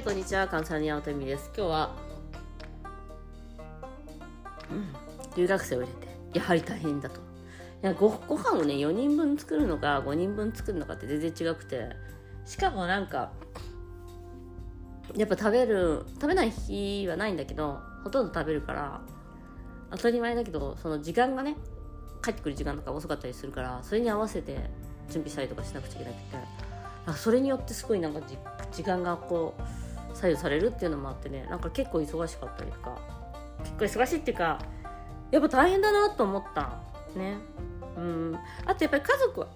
い、こんにちは。関西に青とみです。今日は、うん、留学生を入れて、やはり大変だと。いやごご飯をね、4人分作るのか、5人分作るのかって全然違くて、しかもなんか、やっぱ食べる、食べない日はないんだけど、ほとんど食べるから、当たり前だけど、その時間がね、帰ってくる時間とか遅かったりするから、それに合わせて準備したりとかしなくちゃいけなくて、それによってすごいなんか時間がこう左右されるっていうのもあってねなんか結構忙しかったりとか。結構忙しいっていうかやっぱ大変だなと思ったね。うん。あとやっぱり家族は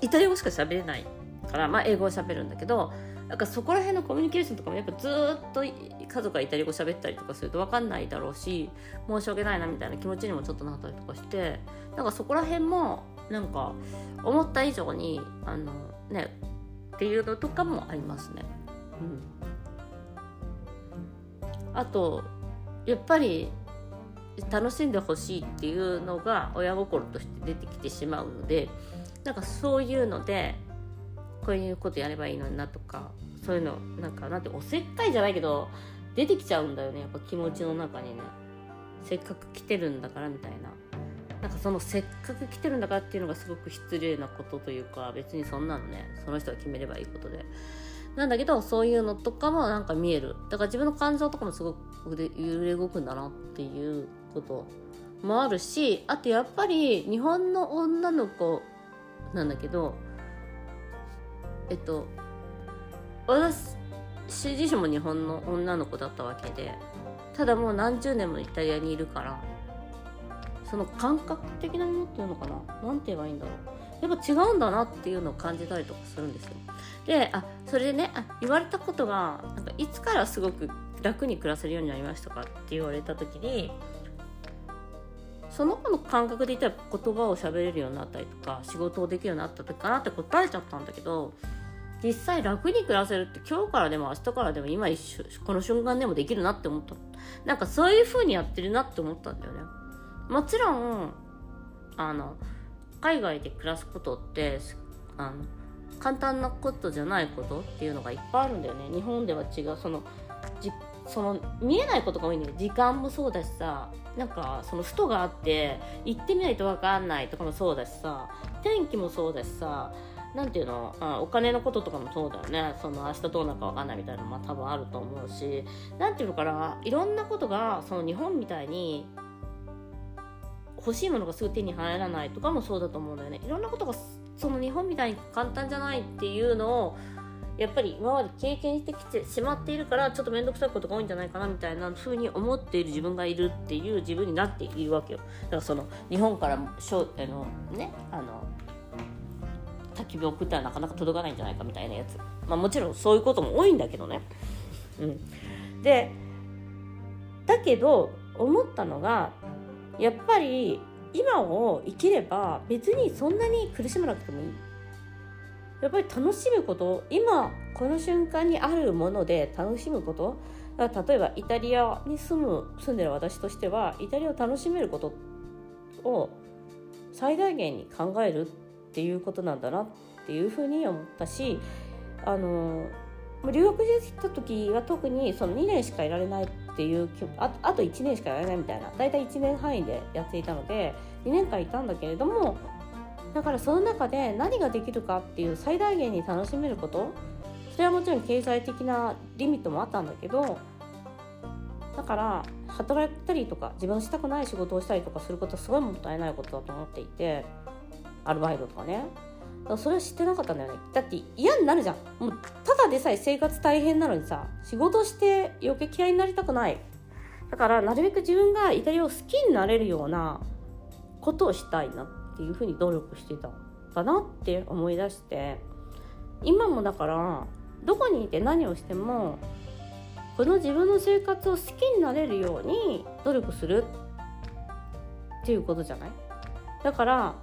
イタリア語しか喋れないからまあ英語を喋るんだけどなんかそこら辺のコミュニケーションとかもやっぱずっと家族がイタリア語喋ったりとかすると分かんないだろうし申し訳ないなみたいな気持ちにもちょっとなったりとかしてなんかそこら辺もなんか思った以上にあのねっていうのとかもありますね。うん、あとやっぱり楽しんでほしいっていうのが親心として出てきてしまうのでなんかそういうのでこういうことやればいいのになとかそういうのなんかなんておせっかいじゃないけど出てきちゃうんだよね。やっぱ気持ちの中にね。せっかく来てるんだからみたいな。なんかそのせっかく来てるんだからっていうのがすごく失礼なことというか別にそんなのねその人が決めればいいことで。なんだけどそういうのとかもなんか見えるだから自分の感情とかもすごく揺れ動くんだなっていうこともあるしあとやっぱり日本の女の子なんだけどえっと私自身も日本の女の子だったわけでただもう何十年もイタリアにいるからその感覚的なものっていうのかな？なんて言えばいいんだろう。やっぱ違うんだなっていうのを感じたりとかするんですよ。であそれでねあ言われたことがなんかいつからすごく楽に暮らせるようになりましたかって言われた時にその子の感覚で言ったら言葉を喋れるようになったりとか仕事をできるようになった時かなって答えちゃったんだけど実際楽に暮らせるって今日からでも明日からでも今一瞬この瞬間でもできるなって思った。なんかそういう風にやってるなって思ったんだよね。もちろんあの海外で暮らすことってあの簡単なことじゃないことっていうのがいっぱいあるんだよね。日本では違う。そのじその見えないことが多いんだよ。時間もそうだしさ。なんかそのふとがあって行ってみないと分かんないとかもそうだしさ。天気もそうだしさ。なんていうの？あお金のこととかもそうだよね。その明日どうなるか分かんないみたいなのも多分あると思うし。なんていうのかな？いろんなことがその日本みたいに欲しいものがすぐ手に入らないとかもそうだと思うんだよね。いろんなことがその日本みたいに簡単じゃないっていうのをやっぱり今まで経験してきてしまっているからちょっと面倒くさいことが多いんじゃないかなみたいな風に思っている自分がいるっていう自分になっているわけよ。だからその日本からしょあのねあの焚き火を送ったらなかなか届かないんじゃないかみたいなやつ。まあもちろんそういうことも多いんだけどね。うん。でだけど思ったのがやっぱり今を生きれば別にそんなに苦しまなくてもいい。やっぱり楽しむこと今この瞬間にあるもので楽しむこと。だから例えばイタリアに住む住んでる私としてはイタリアを楽しめることを最大限に考えるっていうことなんだなっていうふうに思ったしあの留学してきた時は特にその2年しかいられないっていうああと1年しかやられないみたいな大体1年範囲でやっていたので2年間いたんだけれどもだからその中で何ができるかっていう最大限に楽しめることそれはもちろん経済的なリミットもあったんだけどだから働いたりとか自分したくない仕事をしたりとかすることはすごいもったいないことだと思っていてアルバイトとかね。それは知ってなかったんだよね。だって嫌になるじゃん。もうただでさえ生活大変なのにさ仕事して余計嫌いになりたくない。だからなるべく自分がイタリアを好きになれるようなことをしたいなっていうふうに努力してたんだなって思い出して。今もだからどこにいて何をしてもこの自分の生活を好きになれるように努力するっていうことじゃない？だから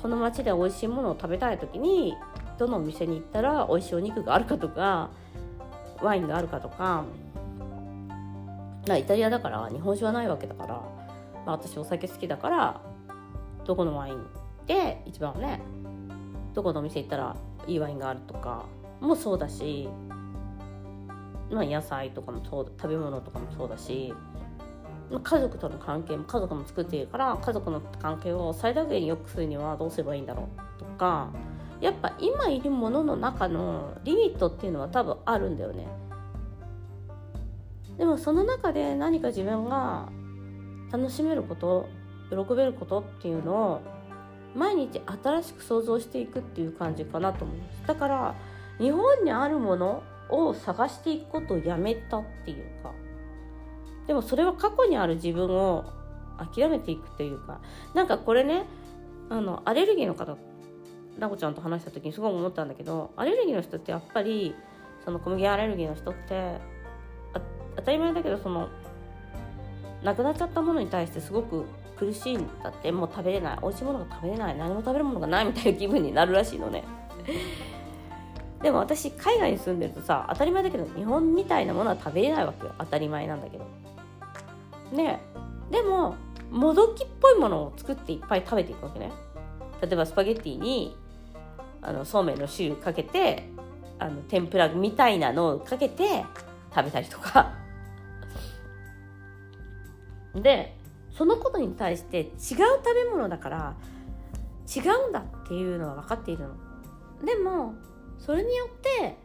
この町で美味しいものを食べたい時にどのお店に行ったら美味しいお肉があるかとかワインがあるかとかイタリアだから日本酒はないわけだから、まあ、私お酒好きだからどこのワインで一番ねどこのお店行ったらいいワインがあるとかもそうだしまあ、野菜とかもそう食べ物とかもそうだし家族との関係も家族も作っているから家族の関係を最大限に良くするにはどうすればいいんだろうとかやっぱ今いるものの中のリミットっていうのは多分あるんだよね。でもその中で何か自分が楽しめること喜べることっていうのを毎日新しく想像していくっていう感じかなと思います。だから日本にあるものを探していくことをやめたっていうかでもそれは過去にある自分を諦めていくっていうかなんかこれねあのアレルギーの方ラコちゃんと話した時にすごい思ったんだけどアレルギーの人ってやっぱりその小麦アレルギーの人って当たり前だけどそのなくなっちゃったものに対してすごく苦しいんだってもう食べれない。美味しいものが食べれない。何も食べるものがないみたいな気分になるらしいのね。でも私海外に住んでるとさ当たり前だけど日本みたいなものは食べれないわけよ。当たり前なんだけど。ね。でももどきっぽいものを作っていっぱい食べていくわけね。例えばスパゲッティにあのそうめんの汁かけてあの天ぷらみたいなのをかけて食べたりとか。でそのことに対して違う食べ物だから違うんだっていうのは分かっているの。でもそれによって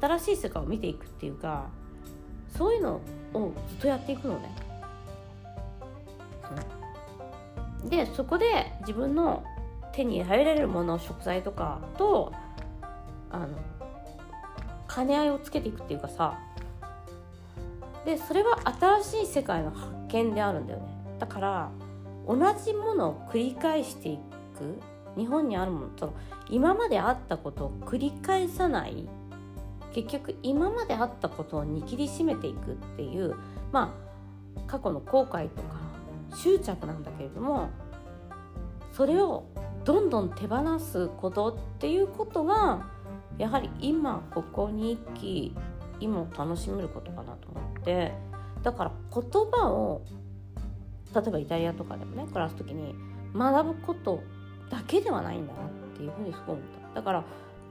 新しい世界を見ていくっていうかそういうのをずっとやっていくのね、でそこで自分の手に入れられるもの食材とかとあの兼ね合いをつけていくっていうかさでそれは新しい世界の発見であるんだよね。だから同じものを繰り返していく日本にあるものと今まであったことを繰り返さない結局今まであったことを握りしめていくっていうまあ過去の後悔とか執着なんだけれどもそれをどんどん手放すことっていうことがやはり今ここに生き今を楽しめることかなと思ってだから言葉を例えばイタリアとかでもね暮らす時に学ぶことだけではないんだなっていうふうにすごい思った。だから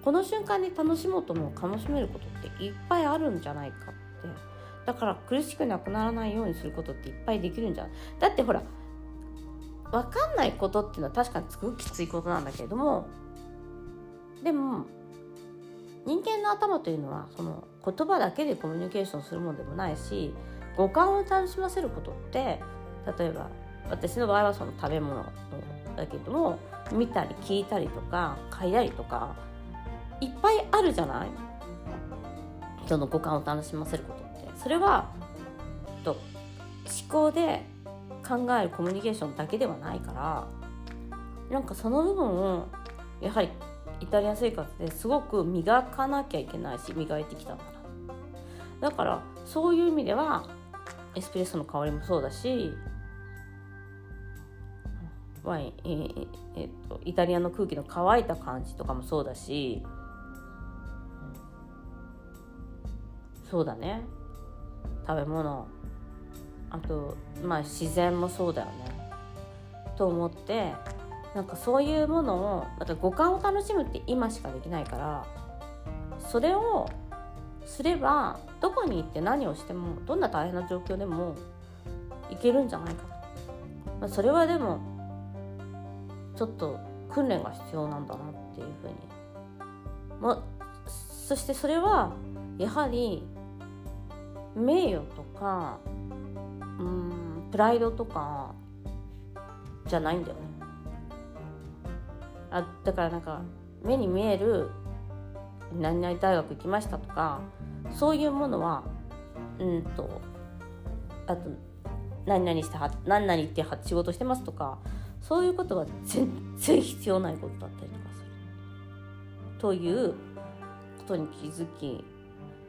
この瞬間に楽しもうとも楽しめることっていっぱいあるんじゃないかってだから苦しくなくならないようにすることっていっぱいできるんじゃないだってほら分かんないことっていうのは確かにすごくきついことなんだけれどもでも人間の頭というのはその言葉だけでコミュニケーションするものでもないし五感を楽しませることって例えば私の場合はその食べ物だけども見たり聞いたりとか嗅いだりとかいっぱいあるじゃない？その五感を楽しませることってそれはと思考で考えるコミュニケーションだけではないからなんかその部分をやはりイタリア生活ですごく磨かなきゃいけないし磨いてきたんだな。だからそういう意味ではエスプレッソの香りもそうだしワイン、えーえー、っとイタリアの空気の乾いた感じとかもそうだし、そうだね。食べ物。あとまあ自然もそうだよね。と思ってなんかそういうものをだから五感を楽しむって今しかできないからそれをすればどこに行って何をしてもどんな大変な状況でもいけるんじゃないかと、まあ、それはでもちょっと訓練が必要なんだなっていうふうに、ま、そしてそれはやはり名誉とかうんプライドとかじゃないんだよね。あだからなんか目に見える何々大学行きましたとかそういうものはうんとあと何々しては何々って仕事してますとかそういうことは全然必要ないことだったりとかする。ということに気づき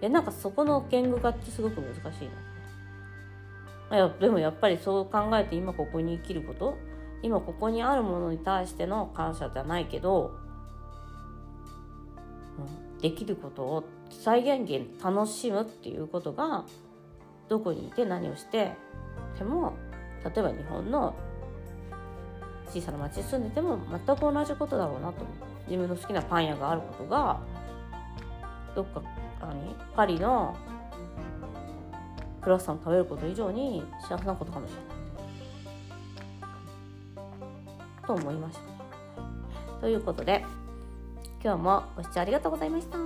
でなんかそこの言語化ってすごく難しいな。いやでもやっぱりそう考えて今ここに生きること？今ここにあるものに対しての感謝じゃないけど、うん、できることを最限限楽しむっていうことがどこにいて何をしてでも例えば日本の小さな町に住んでても全く同じことだろうなと自分の好きなパン屋があることがどっか何？パリのクロワッサンを食べること以上に幸せなことかもしれないと思いました。ということで今日もご視聴ありがとうございました。